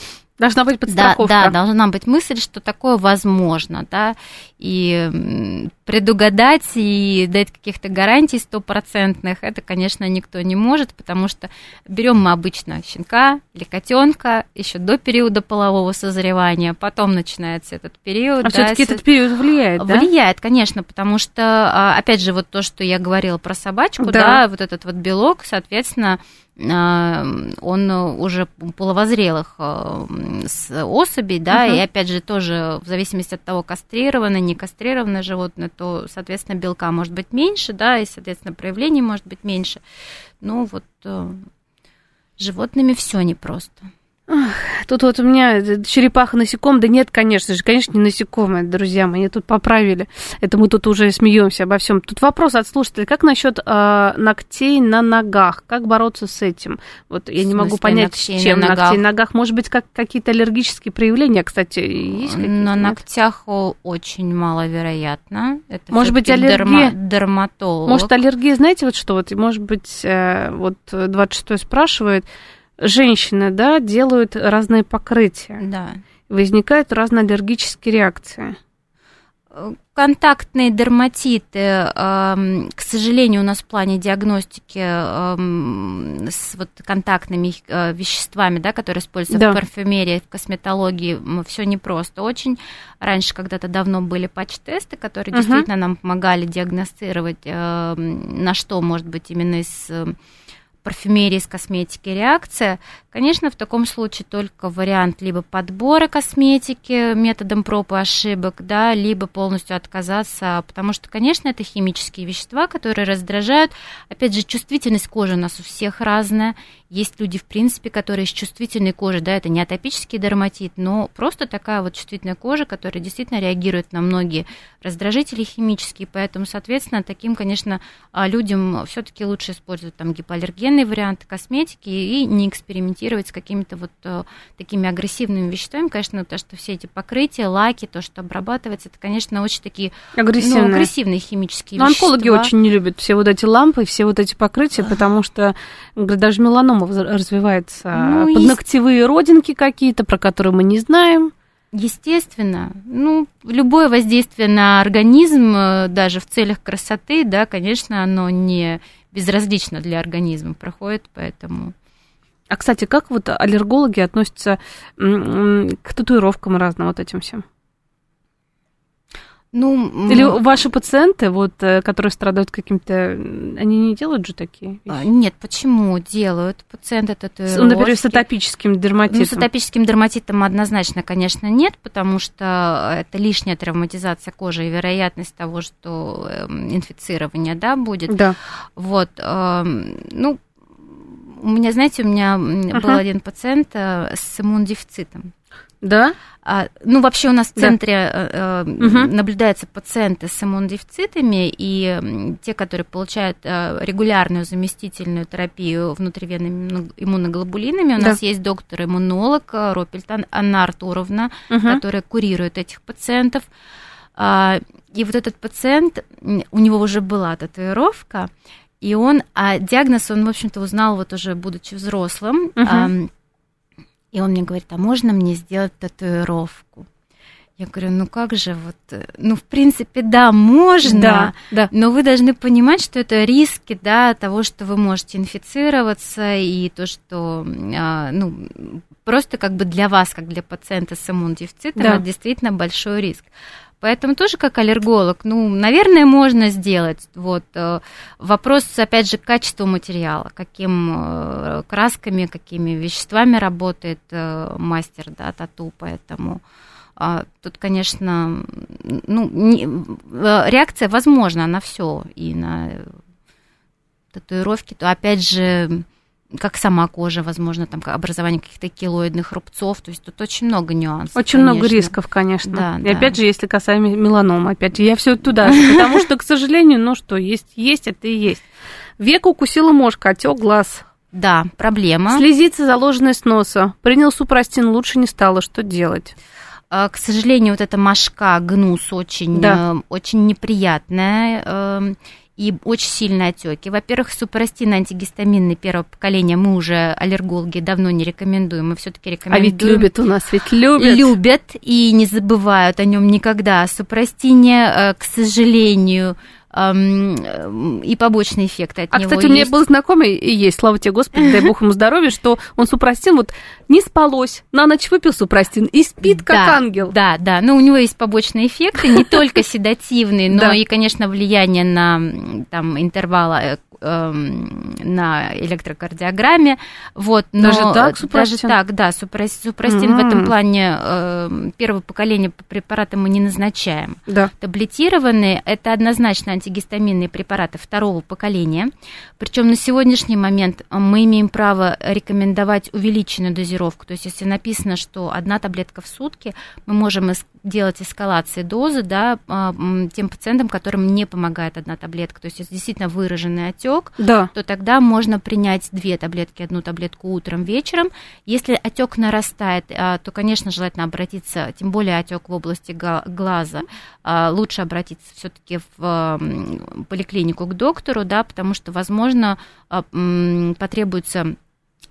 [SPEAKER 1] Должна быть подстраховка.
[SPEAKER 2] Да, да, должна быть мысль, что такое возможно, да, и предугадать и дать каких-то гарантий стопроцентных, это, конечно, никто не может, потому что берем мы обычно щенка или котенка еще до периода полового созревания, потом начинается этот период. А
[SPEAKER 1] да, все-таки этот период влияет,
[SPEAKER 2] да? Влияет, конечно, потому что, а, опять же, вот то, что я говорила про собачку, да, да вот этот вот белок, соответственно, он уже половозрелых а, особей, да, угу. и опять же тоже в зависимости от того, кастрировано, не кастрированное животное, то, соответственно, белка может быть меньше, да, и, соответственно, проявлений может быть меньше. Ну вот э, животными все непросто.
[SPEAKER 1] Тут вот у меня черепаха насеком, да нет, конечно же, конечно, не насекомые, друзья мои, тут поправили. Это мы тут уже смеемся обо всем. Тут вопрос от слушателя, как насчет э, ногтей на ногах? Как бороться с этим? Вот я не могу понять, с чем на ногтей на ногах. Может быть, как какие-то аллергические проявления, кстати, есть?
[SPEAKER 2] На ногтях очень маловероятно.
[SPEAKER 1] Это может быть, аллергия?
[SPEAKER 2] Дерма- дерматолог.
[SPEAKER 1] Может, аллергия, знаете, вот что? Вот, может быть, э, вот 26-й спрашивает, женщины, да, делают разные покрытия.
[SPEAKER 2] Да.
[SPEAKER 1] Возникают разные аллергические реакции.
[SPEAKER 2] Контактные дерматиты, эм, к сожалению, у нас в плане диагностики эм, с вот контактными э, веществами, да, которые используются да. в парфюмерии, в косметологии, все непросто очень. Раньше когда-то давно были патч-тесты, которые угу. действительно нам помогали диагностировать, эм, на что может быть именно из парфюмерии, с косметики реакция, конечно, в таком случае только вариант либо подбора косметики методом проб и ошибок, да, либо полностью отказаться, потому что, конечно, это химические вещества, которые раздражают. Опять же, чувствительность кожи у нас у всех разная. Есть люди, в принципе, которые с чувствительной кожей, да, это не атопический дерматит, но просто такая вот чувствительная кожа, которая действительно реагирует на многие раздражители химические, поэтому, соответственно, таким, конечно, а, людям все-таки лучше использовать там гипоаллергенные варианты косметики и не экспериментировать с какими-то вот э, такими агрессивными веществами, конечно, то, что все эти покрытия, лаки, то, что обрабатывается, это, конечно, очень такие агрессивные, ну, агрессивные. химические
[SPEAKER 1] Но вещества. онкологи очень не любят все вот эти лампы, все вот эти покрытия, потому что даже меланома развивается, ну, подногтевые есть... родинки какие-то, про которые мы не знаем.
[SPEAKER 2] Естественно, ну, любое воздействие на организм, э, даже в целях красоты, да, конечно, оно не безразлично для организма проходит, поэтому...
[SPEAKER 1] А, кстати, как вот аллергологи относятся к татуировкам разным вот этим всем? Ну, Или ваши пациенты, вот, э, которые страдают каким-то, они не делают же такие
[SPEAKER 2] вещи? А, нет, почему делают пациенты татуировки?
[SPEAKER 1] Ну, например, с атопическим дерматитом. Ну,
[SPEAKER 2] с атопическим дерматитом однозначно, конечно, нет, потому что это лишняя травматизация кожи и вероятность того, что эм, инфицирование, да, будет.
[SPEAKER 1] Да.
[SPEAKER 2] Вот, эм, ну, у меня, знаете, у меня uh-huh. был один пациент э, с иммунодефицитом.
[SPEAKER 1] Да?
[SPEAKER 2] А, ну, вообще у нас в центре да. э, угу. наблюдаются пациенты с иммунодефицитами, и те, которые получают э, регулярную заместительную терапию внутривенными иммуноглобулинами. У да. нас есть доктор-иммунолог э, Ропельтан Анна Артуровна, угу. которая курирует этих пациентов. А, и вот этот пациент, у него уже была татуировка, и он, а диагноз он, в общем-то, узнал вот уже будучи взрослым. Угу. И он мне говорит, а можно мне сделать татуировку? Я говорю, ну как же вот, э, ну в принципе да, можно,
[SPEAKER 1] да, да.
[SPEAKER 2] но вы должны понимать, что это риски, да, того, что вы можете инфицироваться и то, что, а, ну просто как бы для вас, как для пациента с иммунодефицитом, да. это действительно большой риск. Поэтому тоже как аллерголог, ну, наверное, можно сделать. Вот. Э, вопрос, опять же, качества материала, каким э, красками, какими веществами работает э, мастер, да, тату, поэтому а, тут, конечно, ну, не, реакция возможна на все, и на татуировки, то опять же как сама кожа, возможно, там образование каких-то килоидных рубцов, то есть тут очень много нюансов.
[SPEAKER 1] Очень конечно. много рисков, конечно. Да, и да. опять же, если касаемо меланомы, опять же, я все туда потому что, к сожалению, ну что, есть, есть, это и есть. Век укусила мошка, отек глаз.
[SPEAKER 2] Да, проблема.
[SPEAKER 1] Слезица, заложенная с носа. Принял супрастин, лучше не стало. Что делать?
[SPEAKER 2] А, к сожалению, вот эта мошка, гнус очень, да. Э, очень неприятная эм, и очень сильные отеки. Во-первых, супрастин антигистаминный первого поколения мы уже аллергологи давно не рекомендуем, мы все-таки рекомендуем.
[SPEAKER 1] А ведь любят у нас, ведь любят.
[SPEAKER 2] Любят и не забывают о нем никогда. Супрастине, э, к сожалению, и побочные эффекты от
[SPEAKER 1] а,
[SPEAKER 2] него
[SPEAKER 1] кстати, есть. у меня был знакомый, и есть, слава тебе, Господи, дай бог ему здоровья, что он супрастин, вот не спалось, на ночь выпил супрастин и спит как
[SPEAKER 2] да,
[SPEAKER 1] ангел.
[SPEAKER 2] Да, да, но у него есть побочные эффекты, не только седативные, но и, конечно, влияние на там, интервал э, на электрокардиограмме. Вот,
[SPEAKER 1] но даже так, супрастин?
[SPEAKER 2] Даже так, да, супрастин, mm-hmm. в этом плане э, первое поколение препарата мы не назначаем.
[SPEAKER 1] Да.
[SPEAKER 2] Таблетированные – это однозначно антигистаминные препараты второго поколения. Причем на сегодняшний момент мы имеем право рекомендовать увеличенную дозировку. То есть если написано, что одна таблетка в сутки, мы можем делать эскалации дозы да, а, тем пациентам, которым не помогает одна таблетка. То есть если действительно выраженный отек, отек,
[SPEAKER 1] да.
[SPEAKER 2] то тогда можно принять две таблетки, одну таблетку утром, вечером. Если отек нарастает, а, то, конечно, желательно обратиться, тем более отек в области глаза, а, лучше обратиться все-таки в поликлинику к доктору, да, потому что, возможно, а, потребуется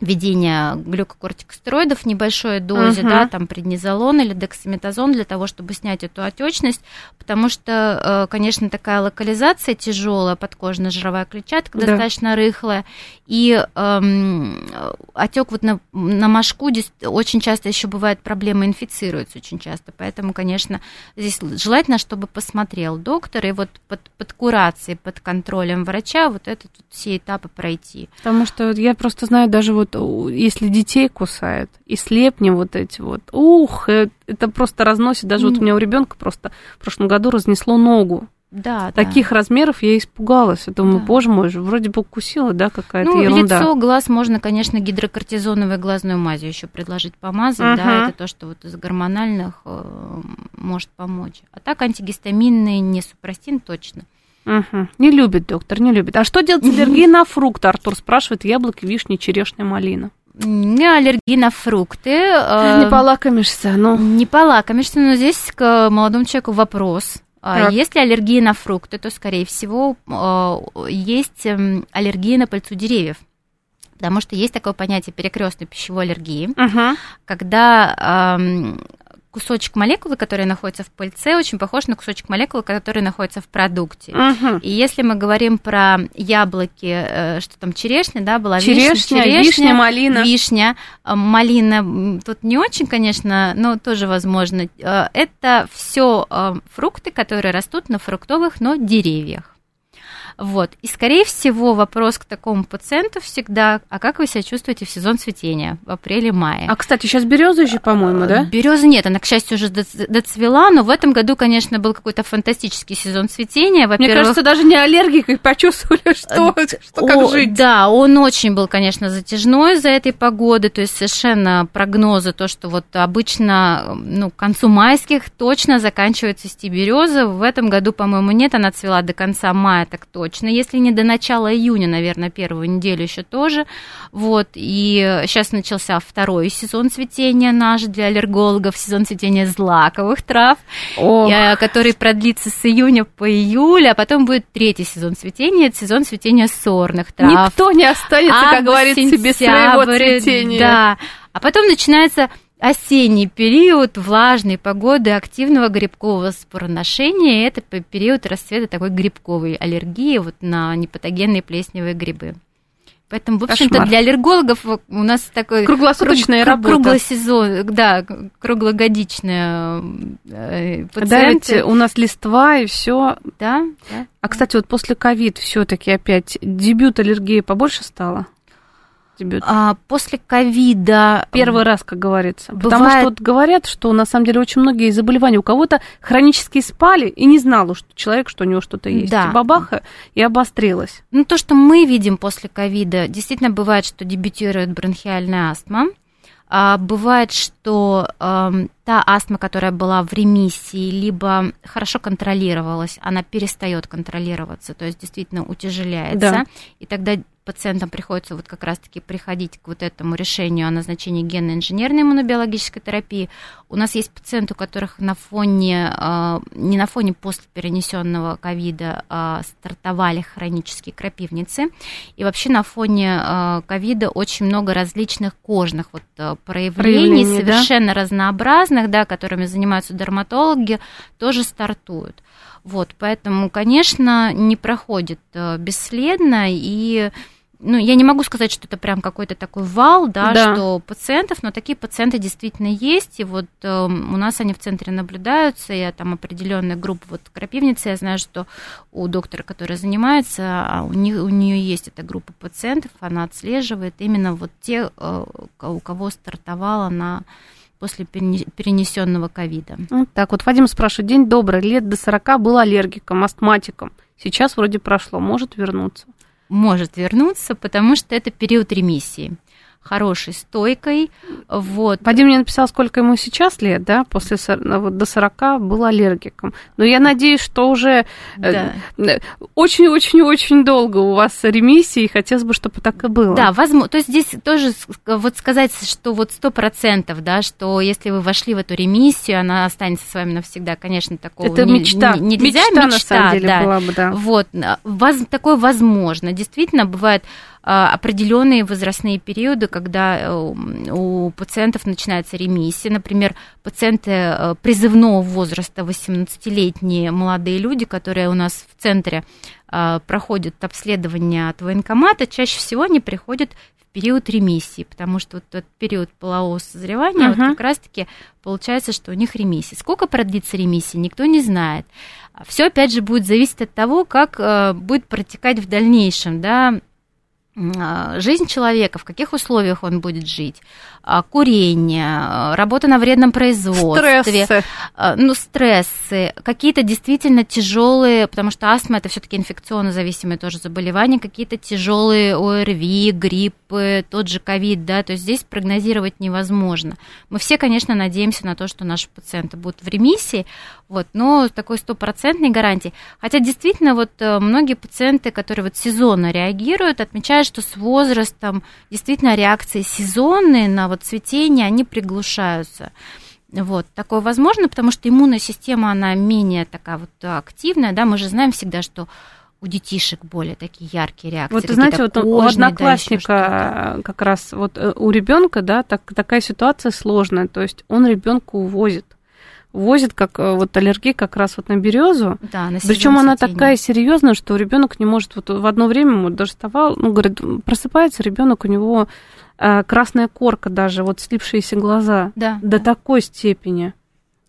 [SPEAKER 2] введение глюкокортикостероидов в небольшой дозе, uh-huh. да, там преднизолон или дексаметазон для того, чтобы снять эту отечность, потому что, э, конечно, такая локализация тяжелая, подкожно-жировая клетчатка да. достаточно рыхлая, и эм, отек вот на, на мошку очень часто еще бывает проблема, инфицируется очень часто, поэтому, конечно, здесь желательно, чтобы посмотрел доктор, и вот под, под курацией, под контролем врача вот этот вот все этапы пройти.
[SPEAKER 1] Потому что я просто знаю даже вот если детей кусает, и слепни вот эти вот, ух, э, это просто разносит. Даже вот у меня у ребенка просто в прошлом году разнесло ногу.
[SPEAKER 2] Да,
[SPEAKER 1] Таких
[SPEAKER 2] да.
[SPEAKER 1] размеров я испугалась. Я думаю, да. боже мой, вроде бы укусила, да, какая-то ну, ерунда.
[SPEAKER 2] лицо, глаз можно, конечно, гидрокортизоновой глазной мазью еще предложить помазать, uh-huh. да, это то, что вот из гормональных э, может помочь. А так антигистаминный, не супрастин точно.
[SPEAKER 1] Угу. Не любит доктор, не любит. А что делать с аллергией на фрукты? Артур спрашивает, яблоки, вишни, черешня, малина.
[SPEAKER 2] Не аллергии на фрукты.
[SPEAKER 1] Не э, полакомишься, ну.
[SPEAKER 2] Не полакомишься, но здесь к молодому человеку вопрос. А так. Если аллергия на фрукты, то, скорее всего, есть эм, аллергия на пыльцу деревьев. Потому что есть такое понятие перекрестной пищевой аллергии, угу. когда кусочек молекулы, который находится в пыльце, очень похож на кусочек молекулы, который находится в продукте. Угу. И если мы говорим про яблоки, э, что там черешня, да, была
[SPEAKER 1] черешня,
[SPEAKER 2] вишня,
[SPEAKER 1] черешня, вишня, малина.
[SPEAKER 2] Вишня, э, малина, тут не очень, конечно, но тоже возможно. Э, это все фрукты, которые растут на фруктовых, но деревьях. Вот. И, скорее всего, вопрос к такому пациенту всегда, а как вы себя чувствуете в сезон цветения, в апреле-мае?
[SPEAKER 1] А, кстати, сейчас береза еще, по-моему, да?
[SPEAKER 2] Березы нет, она, к счастью, уже доцвела, но в этом году, конечно, был какой-то фантастический сезон цветения.
[SPEAKER 1] Мне кажется, даже не аллергикой почувствовали, что, э, что как О, жить.
[SPEAKER 2] Да, он очень был, конечно, затяжной за этой погоды, то есть совершенно прогнозы, то, что вот обычно, ну, к концу майских точно заканчивается цвести береза. В этом году, по-моему, нет, она цвела до конца мая, так точно точно, если не до начала июня, наверное, первую неделю еще тоже. Вот, и сейчас начался второй сезон цветения наш для аллергологов, сезон цветения злаковых трав, Ох. который продлится с июня по июль, а потом будет третий сезон цветения, это сезон цветения сорных трав.
[SPEAKER 1] Никто не останется, Август, как говорится, без своего цветения.
[SPEAKER 2] Да, а потом начинается осенний период влажной погоды, активного грибкового спороношения, это период расцвета такой грибковой аллергии вот на непатогенные плесневые грибы. Поэтому, в общем-то, для аллергологов у нас такой
[SPEAKER 1] круглосуточная круг, работа.
[SPEAKER 2] Круглый сезон, да, круглогодичная
[SPEAKER 1] э, пациенты. Да, у нас листва и все.
[SPEAKER 2] Да, да.
[SPEAKER 1] А, кстати, вот после ковид все-таки опять дебют аллергии побольше стало?
[SPEAKER 2] Дебют? А, после ковида...
[SPEAKER 1] Первый раз, как говорится. Бывает... Потому что вот говорят, что на самом деле очень многие заболевания у кого-то хронически спали и не знал что человек, что у него что-то есть. Да. И бабаха, и обострилась.
[SPEAKER 2] Ну, то, что мы видим после ковида, действительно бывает, что дебютирует бронхиальная астма. А, бывает, что э, та астма, которая была в ремиссии, либо хорошо контролировалась, она перестает контролироваться, то есть действительно утяжеляется, да. и тогда пациентам приходится вот как раз-таки приходить к вот этому решению о назначении генно-инженерной иммунобиологической терапии. У нас есть пациенты, у которых на фоне, а, не на фоне после перенесенного ковида а, стартовали хронические крапивницы. И вообще на фоне а, ковида очень много различных кожных вот проявлений, Проявление, совершенно да? разнообразных, да, которыми занимаются дерматологи, тоже стартуют. Вот, поэтому, конечно, не проходит э, бесследно, и ну, я не могу сказать, что это прям какой-то такой вал, да, да. что пациентов, но такие пациенты действительно есть, и вот э, у нас они в центре наблюдаются, я там определенная группа, вот крапивницы, я знаю, что у доктора, который занимается, а у, них, у нее есть эта группа пациентов, она отслеживает именно вот те, э, у кого стартовала на после перенесенного ковида.
[SPEAKER 1] Вот так вот. Вадим спрашивает, день добрый, лет до 40 был аллергиком, астматиком. Сейчас вроде прошло, может вернуться?
[SPEAKER 2] Может вернуться, потому что это период ремиссии хорошей, стойкой. Вот.
[SPEAKER 1] Вадим мне написал, сколько ему сейчас лет, да, после ну, вот, до 40 был аллергиком. Но я надеюсь, что уже э, да. очень-очень-очень долго у вас ремиссии, и хотелось бы, чтобы так и было.
[SPEAKER 2] Да, возможно. То есть здесь тоже вот сказать, что вот сто процентов, да, что если вы вошли в эту ремиссию, она останется с вами навсегда, конечно, такого
[SPEAKER 1] Это не, мечта.
[SPEAKER 2] Не, нельзя.
[SPEAKER 1] Мечта, мечта, на самом деле, да. была бы, да.
[SPEAKER 2] Вот, воз, такое возможно. Действительно, бывает определенные возрастные периоды, когда э, у пациентов начинается ремиссия. Например, пациенты э, призывного возраста, 18-летние молодые люди, которые у нас в центре проходят обследование от военкомата, чаще всего они приходят период ремиссии, потому что вот этот период полового созревания, uh-huh. вот как раз-таки получается, что у них ремиссия. Сколько продлится ремиссия, никто не знает. Все, опять же, будет зависеть от того, как э, будет протекать в дальнейшем, да, а, жизнь человека, в каких условиях он будет жить, а, курение, а, работа на вредном производстве,
[SPEAKER 1] стрессы.
[SPEAKER 2] ну стрессы, какие-то действительно тяжелые, потому что астма это все-таки инфекционно зависимые тоже заболевания, какие-то тяжелые ОРВИ, гриппы, тот же ковид, да, то есть здесь прогнозировать невозможно. Мы все, конечно, надеемся на то, что наши пациенты будут в ремиссии, вот, но такой стопроцентной гарантии. Хотя действительно вот э, многие пациенты, которые вот сезонно реагируют, отмечают, что с возрастом действительно реакции сезонные на вот цветение, они приглушаются. Вот, такое возможно, потому что иммунная система, она менее такая вот активная, да, мы же знаем всегда, что у детишек более такие яркие реакции.
[SPEAKER 1] Вот, знаете, вот у одноклассника да, как раз вот э, у ребенка, да, так, такая ситуация сложная, то есть он ребенка увозит возит как э, вот аллергия как раз вот на березу.
[SPEAKER 2] Да, на
[SPEAKER 1] Причем она такая серьезная, что ребенок не может вот в одно время вот даже вставал, ну говорит, просыпается ребенок у него э, красная корка даже вот слипшиеся глаза
[SPEAKER 2] да,
[SPEAKER 1] до
[SPEAKER 2] да.
[SPEAKER 1] такой степени.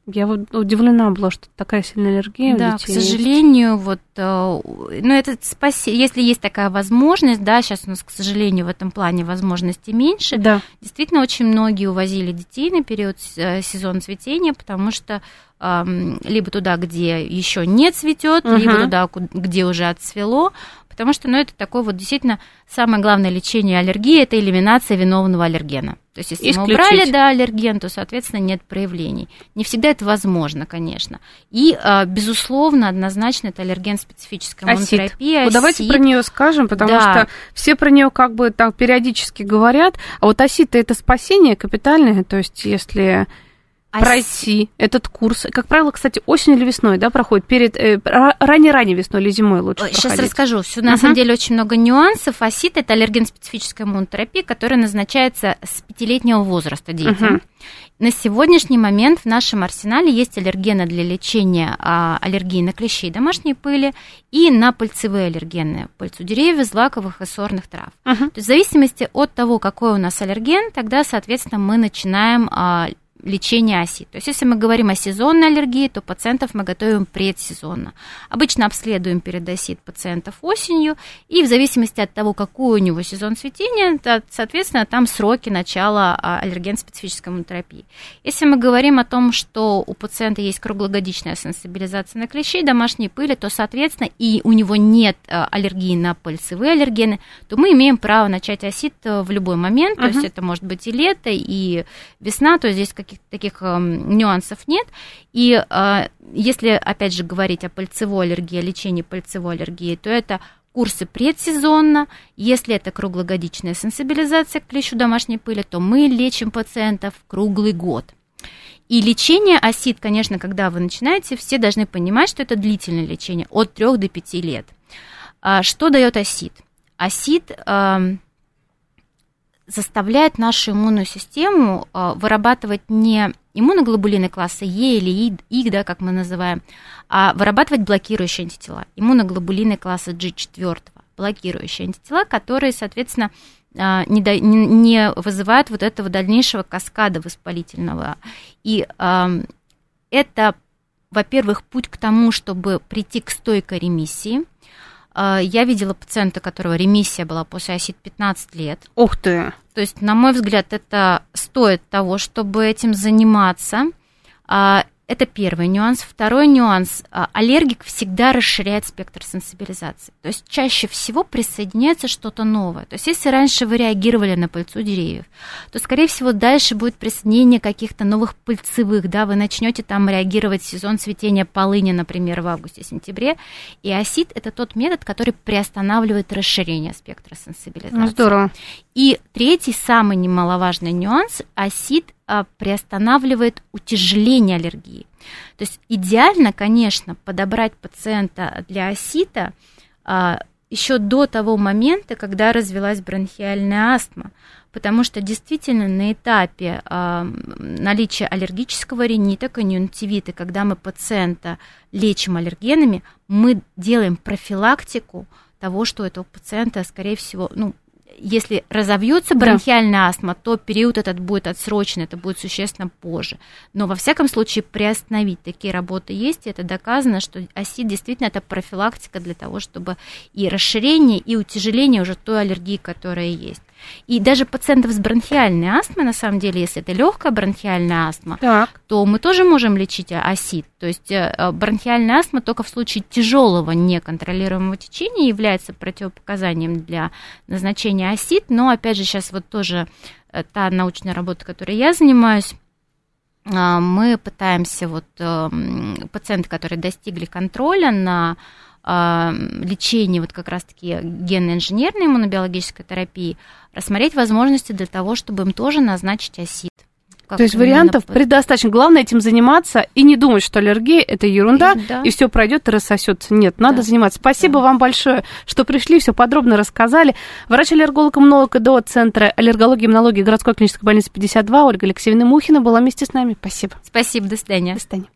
[SPEAKER 1] Я вот удивлена была, что такая сильная аллергия
[SPEAKER 2] да,
[SPEAKER 1] у
[SPEAKER 2] детей. к сожалению, есть. вот, э, ну, это спаси... если есть такая возможность, да, сейчас у нас, к сожалению, в этом плане возможностей меньше.
[SPEAKER 1] Да.
[SPEAKER 2] Действительно, очень многие увозили детей на период э, сезона цветения, потому что либо туда, где еще не цветет, угу. либо туда, где уже отцвело, потому что, ну, это такое вот действительно самое главное лечение аллергии, это элиминация виновного аллергена. То есть, если Исключить. мы убрали, да, аллерген, то, соответственно, нет проявлений. Не всегда это возможно, конечно. И, а, безусловно, однозначно это аллерген специфическая иммунотерапия.
[SPEAKER 1] Вот давайте про нее скажем, потому да. что все про нее как бы так периодически говорят. А вот осит это спасение капитальное, то есть если а пройти с... этот курс. Как правило, кстати, осенью или весной, да, проходит перед э, ранней-ранней весной или зимой лучше
[SPEAKER 2] Сейчас
[SPEAKER 1] проходить.
[SPEAKER 2] расскажу. Все, на uh-huh. самом деле очень много нюансов. Асит это аллерген-специфическая иммунотерапия, которая назначается с пятилетнего возраста детям. Uh-huh. На сегодняшний момент в нашем арсенале есть аллергены для лечения а, аллергии на клещей домашней пыли и на пыльцевые аллергены, пыльцу деревьев, злаковых и сорных трав. Uh-huh. То есть в зависимости от того, какой у нас аллерген, тогда, соответственно, мы начинаем а, лечения оси. То есть, если мы говорим о сезонной аллергии, то пациентов мы готовим предсезонно. Обычно обследуем перед осит пациентов осенью, и в зависимости от того, какой у него сезон цветения, то, соответственно, там сроки начала а, аллерген-специфической иммунотерапии. Если мы говорим о том, что у пациента есть круглогодичная сенсибилизация на клещей, домашней пыли, то, соответственно, и у него нет а, аллергии на пыльцевые аллергены, то мы имеем право начать осит э, в любой момент, uh-huh. то есть это может быть и лето, и весна, то есть здесь какие каких таких э, нюансов нет. И э, если, опять же, говорить о пыльцевой аллергии, о лечении пыльцевой аллергии, то это курсы предсезонно. Если это круглогодичная сенсибилизация к клещу домашней пыли, то мы лечим пациентов круглый год. И лечение осид, конечно, когда вы начинаете, все должны понимать, что это длительное лечение от 3 до 5 лет. А что дает осид? Осид э, заставляет нашу иммунную систему а, вырабатывать не иммуноглобулины класса Е или И, да, как мы называем, а вырабатывать блокирующие антитела, иммуноглобулины класса G4, блокирующие антитела, которые, соответственно, а, не, не вызывают вот этого дальнейшего каскада воспалительного. И это, во-первых, путь к тому, чтобы прийти к стойкой ремиссии, я видела пациента, у которого ремиссия была после осид 15 лет.
[SPEAKER 1] Ух ты!
[SPEAKER 2] То есть, на мой взгляд, это стоит того, чтобы этим заниматься. Это первый нюанс. Второй нюанс. А, аллергик всегда расширяет спектр сенсибилизации. То есть чаще всего присоединяется что-то новое. То есть если раньше вы реагировали на пыльцу деревьев, то, скорее всего, дальше будет присоединение каких-то новых пыльцевых. Да, вы начнете там реагировать в сезон цветения полыни, например, в августе-сентябре. И осид – это тот метод, который приостанавливает расширение спектра сенсибилизации. Ну,
[SPEAKER 1] здорово.
[SPEAKER 2] И третий, самый немаловажный нюанс – осид приостанавливает утяжеление аллергии. То есть идеально, конечно, подобрать пациента для осита а, еще до того момента, когда развилась бронхиальная астма. Потому что действительно на этапе э, наличия аллергического ринита, конъюнктивита, когда мы пациента лечим аллергенами, мы делаем профилактику того, что у этого пациента, скорее всего, ну, если разовьется бронхиальная да. астма, то период этот будет отсрочен, это будет существенно позже. Но во всяком случае приостановить такие работы есть, и это доказано, что осид действительно это профилактика для того, чтобы и расширение, и утяжеление уже той аллергии, которая есть. И даже пациентов с бронхиальной астмой, на самом деле, если это легкая бронхиальная астма, так. то мы тоже можем лечить осид. То есть э, бронхиальная астма только в случае тяжелого неконтролируемого течения является противопоказанием для назначения осид. Но, опять же, сейчас вот тоже э, та научная работа, которой я занимаюсь, мы пытаемся вот пациенты, которые достигли контроля на лечении вот как раз-таки генно-инженерной иммунобиологической терапии, рассмотреть возможности для того, чтобы им тоже назначить осид.
[SPEAKER 1] То есть вариантов под... предостаточно. Главное этим заниматься и не думать, что аллергия это ерунда, и, да. и все пройдет и рассосется. Нет, надо да. заниматься. Спасибо да. вам большое, что пришли, все подробно рассказали. Врач-аллерголог-иммунолог ИДО Центра аллергологии и иммунологии городской клинической больницы 52 Ольга Алексеевна Мухина была вместе с нами. Спасибо.
[SPEAKER 2] Спасибо, до свидания.
[SPEAKER 1] До свидания.